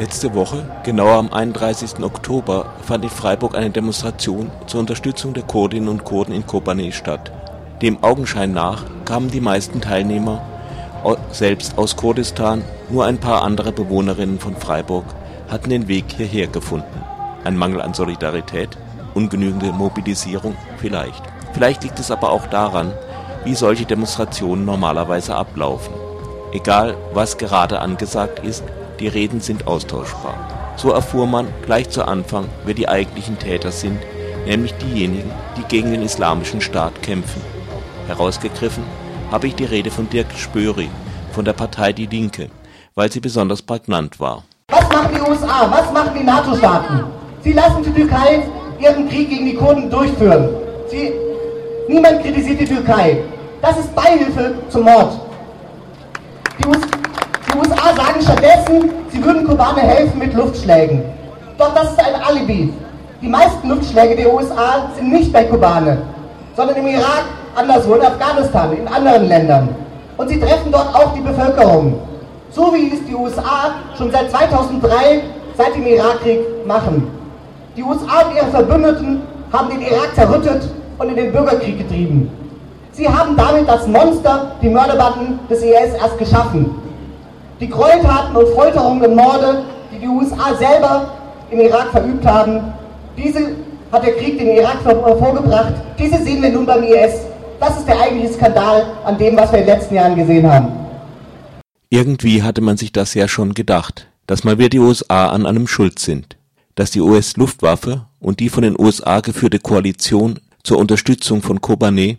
Letzte Woche, genauer am 31. Oktober, fand in Freiburg eine Demonstration zur Unterstützung der Kurdinnen und Kurden in Kobanê statt. Dem Augenschein nach kamen die meisten Teilnehmer selbst aus Kurdistan, nur ein paar andere Bewohnerinnen von Freiburg hatten den Weg hierher gefunden. Ein Mangel an Solidarität? Ungenügende Mobilisierung? Vielleicht. Vielleicht liegt es aber auch daran, wie solche Demonstrationen normalerweise ablaufen. Egal, was gerade angesagt ist, die Reden sind austauschbar. So erfuhr man gleich zu Anfang, wer die eigentlichen Täter sind, nämlich diejenigen, die gegen den Islamischen Staat kämpfen. Herausgegriffen habe ich die Rede von Dirk Spöri von der Partei Die Linke, weil sie besonders prägnant war. Was machen die USA? Was machen die NATO-Staaten? Sie lassen die Türkei ihren Krieg gegen die Kurden durchführen. Sie, niemand kritisiert die Türkei. Das ist Beihilfe zum Mord. Die, US, die USA sagen stattdessen, sie würden Kubaner helfen mit Luftschlägen. Doch das ist ein Alibi. Die meisten Luftschläge der USA sind nicht bei Kubaner, sondern im Irak, anderswo in Afghanistan, in anderen Ländern. Und sie treffen dort auch die Bevölkerung. So wie es die USA schon seit 2003, seit dem Irakkrieg, machen. Die USA und ihre Verbündeten haben den Irak zerrüttet und in den Bürgerkrieg getrieben. Sie haben damit das Monster, die Mörderbanden des IS erst geschaffen. Die Gräueltaten und Folterungen und Morde, die die USA selber im Irak verübt haben, diese hat der Krieg den Irak hervorgebracht. Diese sehen wir nun beim IS. Das ist der eigentliche Skandal an dem, was wir in den letzten Jahren gesehen haben. Irgendwie hatte man sich das ja schon gedacht, dass mal wieder die USA an einem schuld sind. Dass die US-Luftwaffe und die von den USA geführte Koalition zur Unterstützung von Kobané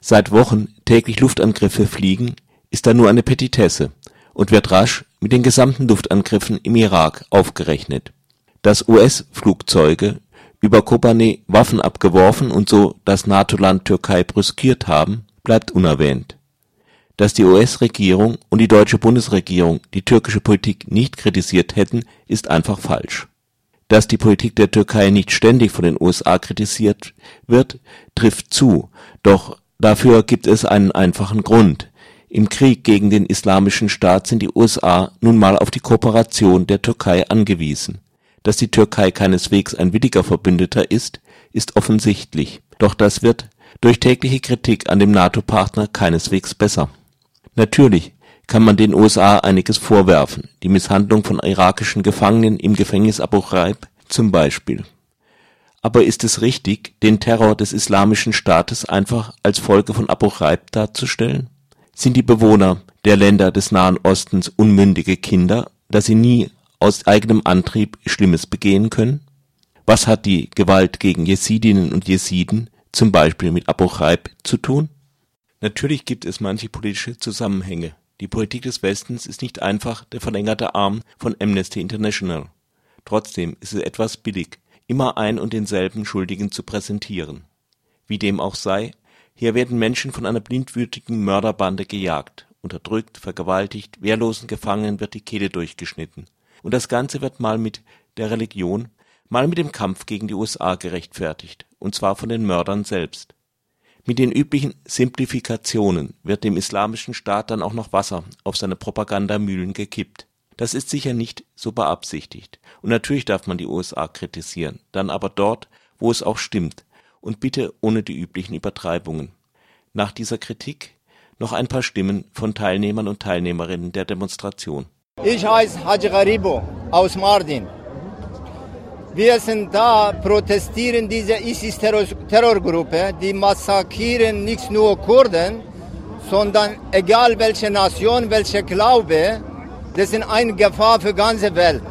seit Wochen täglich Luftangriffe fliegen, ist da nur eine Petitesse und wird rasch mit den gesamten Luftangriffen im Irak aufgerechnet. Dass US-Flugzeuge über Kobane Waffen abgeworfen und so das NATO-Land Türkei brüskiert haben, bleibt unerwähnt. Dass die US-Regierung und die deutsche Bundesregierung die türkische Politik nicht kritisiert hätten, ist einfach falsch. Dass die Politik der Türkei nicht ständig von den USA kritisiert wird, trifft zu, doch dafür gibt es einen einfachen Grund. Im Krieg gegen den Islamischen Staat sind die USA nun mal auf die Kooperation der Türkei angewiesen dass die Türkei keineswegs ein williger Verbündeter ist, ist offensichtlich, doch das wird durch tägliche Kritik an dem NATO-Partner keineswegs besser. Natürlich kann man den USA einiges vorwerfen, die Misshandlung von irakischen Gefangenen im Gefängnis Abu Ghraib zum Beispiel. Aber ist es richtig, den Terror des Islamischen Staates einfach als Folge von Abu Ghraib darzustellen? Sind die Bewohner der Länder des Nahen Ostens unmündige Kinder, da sie nie aus eigenem Antrieb Schlimmes begehen können? Was hat die Gewalt gegen Jesidinnen und Jesiden zum Beispiel mit Abu Ghraib zu tun? Natürlich gibt es manche politische Zusammenhänge. Die Politik des Westens ist nicht einfach der verlängerte Arm von Amnesty International. Trotzdem ist es etwas billig, immer ein und denselben Schuldigen zu präsentieren. Wie dem auch sei, hier werden Menschen von einer blindwütigen Mörderbande gejagt, unterdrückt, vergewaltigt, wehrlosen Gefangenen wird die Kehle durchgeschnitten. Und das Ganze wird mal mit der Religion, mal mit dem Kampf gegen die USA gerechtfertigt, und zwar von den Mördern selbst. Mit den üblichen Simplifikationen wird dem Islamischen Staat dann auch noch Wasser auf seine Propagandamühlen gekippt. Das ist sicher nicht so beabsichtigt. Und natürlich darf man die USA kritisieren, dann aber dort, wo es auch stimmt, und bitte ohne die üblichen Übertreibungen. Nach dieser Kritik noch ein paar Stimmen von Teilnehmern und Teilnehmerinnen der Demonstration. Ich heiße Haji Garibo aus Mardin. Wir sind da, protestieren diese ISIS-Terrorgruppe, die massakrieren nicht nur Kurden, sondern egal welche Nation, welche Glaube, das sind eine Gefahr für die ganze Welt.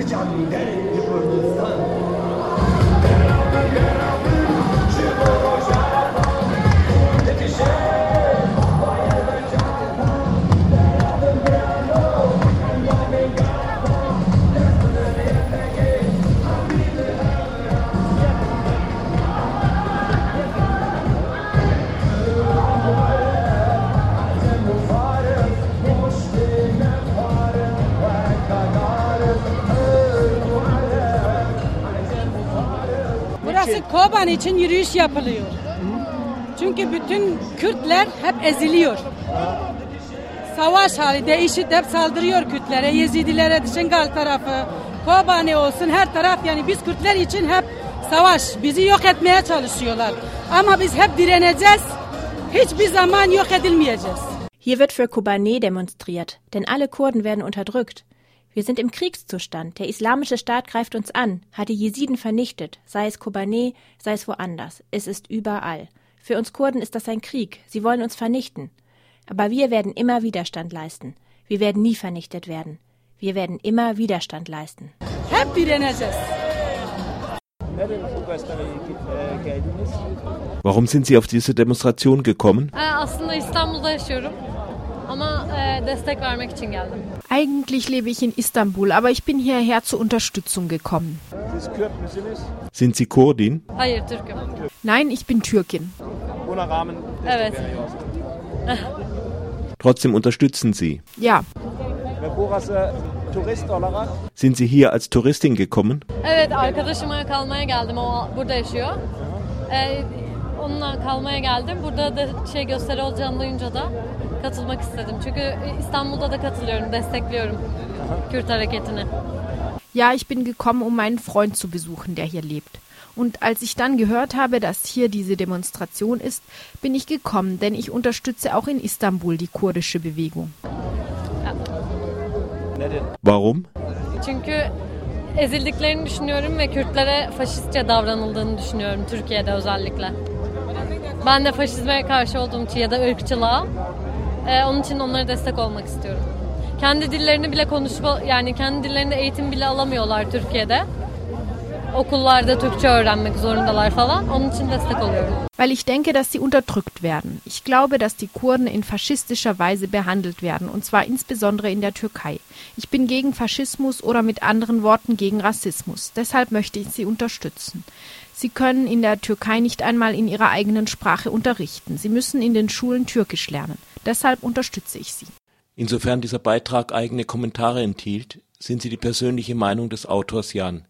which are embedded in the Koban için yürüyüş yapılıyor. Çünkü bütün Kürtler hep eziliyor. Savaş halinde IŞİD hep saldırıyor Kürtlere, Yezidilere, Şengal tarafı, Kobani olsun her taraf yani biz Kürtler için hep savaş. Bizi yok etmeye çalışıyorlar. Ama biz hep direneceğiz. Hiçbir zaman yok edilmeyeceğiz. Hier wird für Kobane demonstriert, denn alle Kurden werden unterdrückt. Wir sind im Kriegszustand. Der islamische Staat greift uns an, hat die Jesiden vernichtet, sei es Kobane, sei es woanders. Es ist überall. Für uns Kurden ist das ein Krieg. Sie wollen uns vernichten. Aber wir werden immer Widerstand leisten. Wir werden nie vernichtet werden. Wir werden immer Widerstand leisten. Direneceğiz. Warum sind Sie auf diese Demonstration gekommen? Ee, Aslında İstanbul'da yaşıyorum. Ama e, destek vermek için geldim. Eigentlich lebe ich in Istanbul, aber ich bin hierher zur Unterstützung gekommen. Sind Sie Kurdin? Hayır Türk'üm. Nein, ich bin Türkin. Evet. Trotzdem unterstützen Sie. Ja, Sind Sie hier als Touristin gekommen? Evet arkadaşıma kalmaya geldim. O burada yaşıyor. Onunla kalmaya geldim. Burada da şey gösteri olacağını duyunca da katılmak istedim. Çünkü İstanbul'da da katılıyorum, destekliyorum Kürt hareketini. ja, ich bin gekommen, um meinen Freund zu besuchen, der hier lebt. Und als ich dann gehört habe, dass hier diese Demonstration ist, bin ich gekommen, denn ich unterstütze auch in Istanbul die kurdische Bewegung. Warum? Çünkü ezildiklerini düşünüyorum ve Kürtlere faşistçe davranıldığını düşünüyorum Türkiye'de özellikle. Ben de faşizme karşı olduğum için ya da ırkçılığa e, onun için onlara destek olmak istiyorum. Kendi dillerini bile konuşma yani kendi dillerinde eğitim bile alamıyorlar Türkiye'de. Okullarda Türkçe öğrenmek zorundalar falan. Onun için destek oluyorum. Weil ich denke, dass sie unterdrückt werden. Ich glaube, dass die Kurden in faschistischer Weise behandelt werden, und zwar insbesondere in der Türkei. Ich bin gegen Faschismus oder mit anderen Worten gegen Rassismus. Deshalb möchte ich sie unterstützen. Sie können in der Türkei nicht einmal in ihrer eigenen Sprache unterrichten. Sie müssen in den Schulen Türkisch lernen. Deshalb unterstütze ich sie. Insofern dieser Beitrag eigene Kommentare enthielt, sind Sie die persönliche Meinung des Autors Jan.